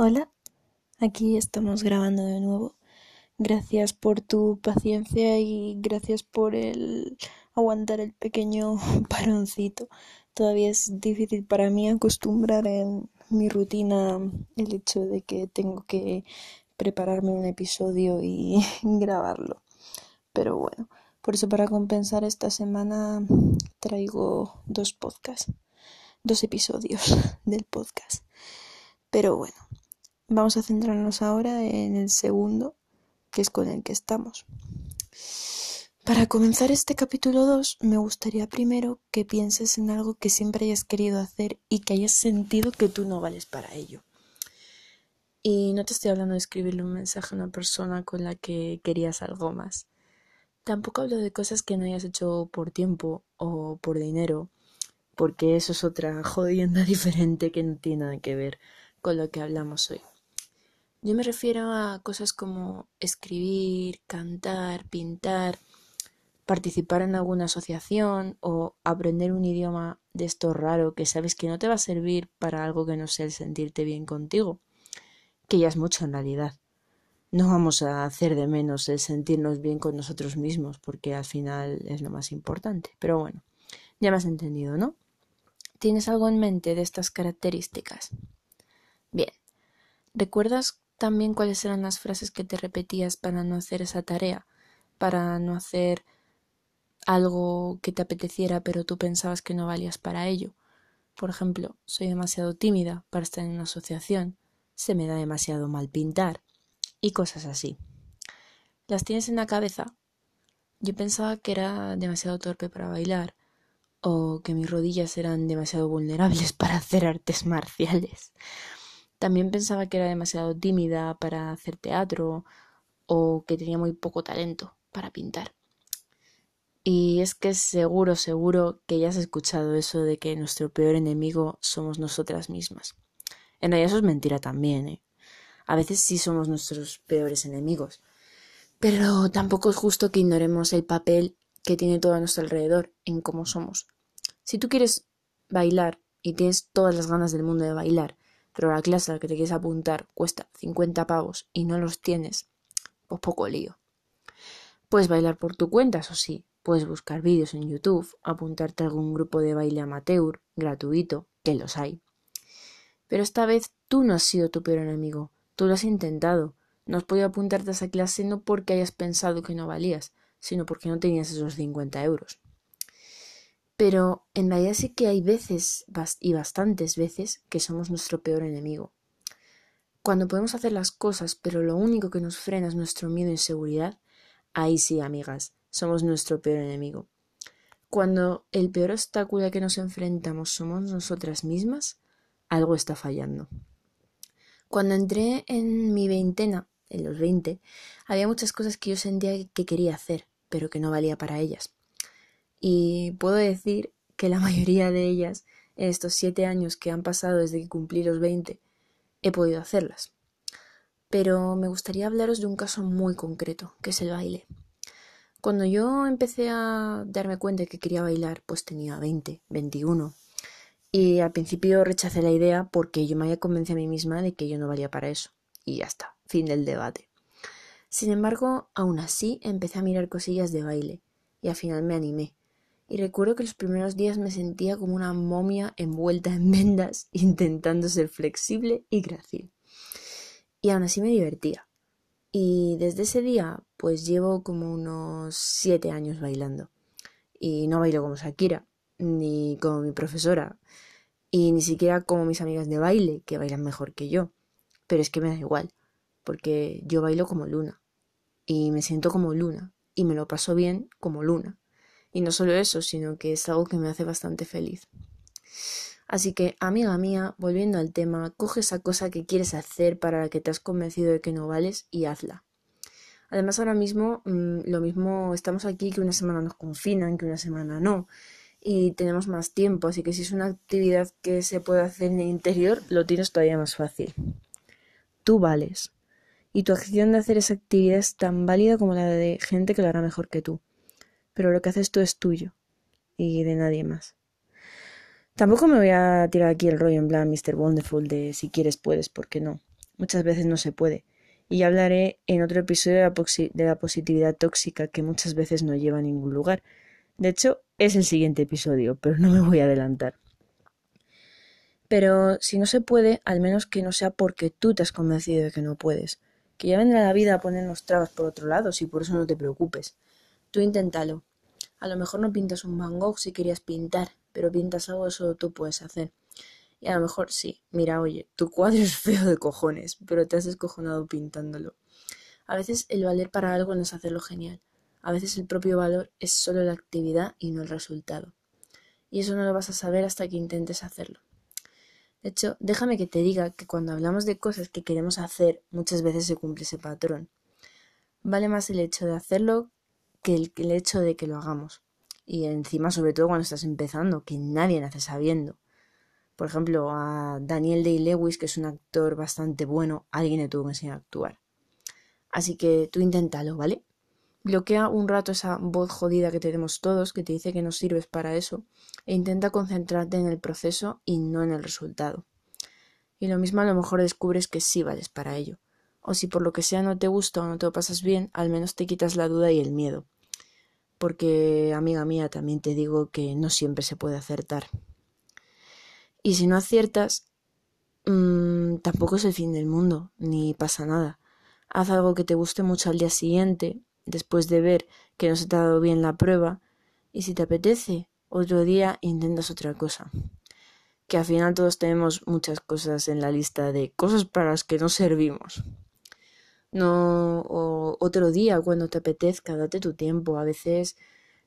Hola, aquí estamos grabando de nuevo. Gracias por tu paciencia y gracias por el aguantar el pequeño paroncito. Todavía es difícil para mí acostumbrar en mi rutina el hecho de que tengo que prepararme un episodio y grabarlo. Pero bueno, por eso para compensar esta semana traigo dos podcasts, dos episodios del podcast. Pero bueno, vamos a centrarnos ahora en el segundo, que es con el que estamos. Para comenzar este capítulo 2, me gustaría primero que pienses en algo que siempre hayas querido hacer y que hayas sentido que tú no vales para ello. Y no te estoy hablando de escribirle un mensaje a una persona con la que querías algo más. Tampoco hablo de cosas que no hayas hecho por tiempo o por dinero, porque eso es otra jodienda diferente que no tiene nada que ver con lo que hablamos hoy. Yo me refiero a cosas como escribir, cantar, pintar, participar en alguna asociación o aprender un idioma de esto raro que sabes que no te va a servir para algo que no sea el sentirte bien contigo, que ya es mucho en realidad. No vamos a hacer de menos el sentirnos bien con nosotros mismos, porque al final es lo más importante. Pero bueno, ya me has entendido, ¿no? ¿Tienes algo en mente de estas características? Bien. ¿Recuerdas también cuáles eran las frases que te repetías para no hacer esa tarea, para no hacer algo que te apeteciera pero tú pensabas que no valías para ello. Por ejemplo, soy demasiado tímida para estar en una asociación, se me da demasiado mal pintar y cosas así. ¿Las tienes en la cabeza? Yo pensaba que era demasiado torpe para bailar o que mis rodillas eran demasiado vulnerables para hacer artes marciales también pensaba que era demasiado tímida para hacer teatro o que tenía muy poco talento para pintar. Y es que seguro, seguro que ya has escuchado eso de que nuestro peor enemigo somos nosotras mismas. En realidad eso es mentira también, ¿eh? A veces sí somos nuestros peores enemigos. Pero tampoco es justo que ignoremos el papel que tiene todo a nuestro alrededor en cómo somos. Si tú quieres bailar y tienes todas las ganas del mundo de bailar, pero la clase a la que te quieres apuntar cuesta 50 pavos y no los tienes, pues poco lío. Puedes bailar por tu cuenta, eso sí, puedes buscar vídeos en YouTube, apuntarte a algún grupo de baile amateur, gratuito, que los hay. Pero esta vez tú no has sido tu peor enemigo, tú lo has intentado. No has podido apuntarte a esa clase no porque hayas pensado que no valías, sino porque no tenías esos 50 euros. Pero en realidad sí que hay veces, y bastantes veces, que somos nuestro peor enemigo. Cuando podemos hacer las cosas, pero lo único que nos frena es nuestro miedo e inseguridad, ahí sí, amigas, somos nuestro peor enemigo. Cuando el peor obstáculo a que nos enfrentamos somos nosotras mismas, algo está fallando. Cuando entré en mi veintena, en los veinte, había muchas cosas que yo sentía que quería hacer, pero que no valía para ellas y puedo decir que la mayoría de ellas, en estos siete años que han pasado desde que cumplí los veinte, he podido hacerlas. Pero me gustaría hablaros de un caso muy concreto, que es el baile. Cuando yo empecé a darme cuenta de que quería bailar, pues tenía 20, 21. Y al principio rechacé la idea porque yo me había convencido a mí misma de que yo no valía para eso. Y ya está, fin del debate. Sin embargo, aún así empecé a mirar cosillas de baile y al final me animé y recuerdo que los primeros días me sentía como una momia envuelta en vendas intentando ser flexible y grácil. Y aún así me divertía. Y desde ese día pues llevo como unos siete años bailando. Y no bailo como Shakira, ni como mi profesora, y ni siquiera como mis amigas de baile, que bailan mejor que yo. Pero es que me da igual, porque yo bailo como Luna. Y me siento como Luna, y me lo paso bien como Luna. Y no solo eso, sino que es algo que me hace bastante feliz. Así que, amiga mía, volviendo al tema, coge esa cosa que quieres hacer para la que te has convencido de que no vales y hazla. Además, ahora mismo, mm, lo mismo estamos aquí que una semana nos confinan, que una semana no. Y tenemos más tiempo, así que si es una actividad que se puede hacer en el interior, lo tienes todavía más fácil. Tú vales. Y tu acción de hacer esa actividad es tan válida como la de gente que lo hará mejor que tú pero lo que haces tú es tuyo y de nadie más. Tampoco me voy a tirar aquí el rollo en plan Mr. Wonderful de si quieres puedes, porque no. muchas veces no se puede. Y ya hablaré en otro episodio de la, positividad tóxica que muchas veces no lleva a ningún lugar. De hecho, es el siguiente episodio, pero no me voy a adelantar. Pero si no se puede, al menos que no sea porque tú te has convencido de que no puedes. Que ya vendrá la vida a ponernos trabas por otro lado, si por eso no te preocupes. Tú inténtalo. A lo mejor no pintas un Van Gogh si querías pintar, pero pintas algo que solo tú puedes hacer. Y a lo mejor sí, mira, oye, tu cuadro es feo de cojones, pero te has descojonado pintándolo. A veces el valer para algo no es hacerlo genial. A veces el propio valor es solo la actividad y no el resultado. Y eso no lo vas a saber hasta que intentes hacerlo. De hecho, déjame que te diga que cuando hablamos de cosas que queremos hacer, muchas veces se cumple ese patrón. Vale más el hecho de hacerlo que el, hecho de que lo hagamos. Y encima, sobre todo cuando estás empezando, que nadie nace sabiendo. Por ejemplo, a Daniel Day-Lewis, que es un actor bastante bueno, alguien le tuvo que enseñar a actuar. Así que tú inténtalo, ¿vale? Bloquea un rato esa voz jodida que tenemos todos, que te dice que no sirves para eso, e intenta concentrarte en el proceso y no en el resultado. Y lo mismo a lo mejor descubres que sí vales para ello. O si por lo que sea no te gusta o no te lo pasas bien, al menos te quitas la duda y el miedo. Porque, amiga mía, también te digo que no siempre se puede acertar. Y si no aciertas, mmm, tampoco es el fin del mundo, ni pasa nada. Haz algo que te guste mucho al día siguiente después de ver que no se te ha dado bien la prueba y si te apetece, otro día intentas otra cosa. Que al final todos tenemos muchas cosas en la lista de cosas para las que no servimos. No, otro día cuando te apetezca, date tu tiempo. A veces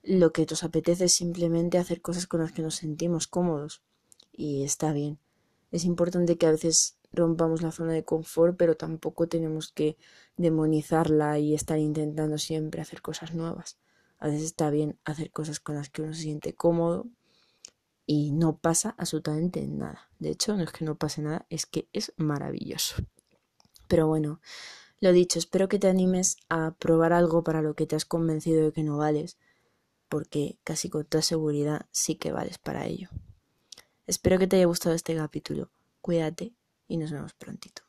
lo que nos apetece es simplemente hacer cosas con las que nos sentimos cómodos. Y está bien. Es importante que a veces rompamos la zona de confort, pero tampoco tenemos que demonizarla y estar intentando siempre hacer cosas nuevas. A veces está bien hacer cosas con las que uno se siente cómodo y no pasa absolutamente nada. De hecho, no es que no pase nada, es que es maravilloso. Pero bueno, lo dicho, espero que te animes a probar algo para lo que te has convencido de que no vales, porque casi con toda seguridad sí que vales para ello. Espero que te haya gustado este capítulo. Cuídate y nos vemos prontito.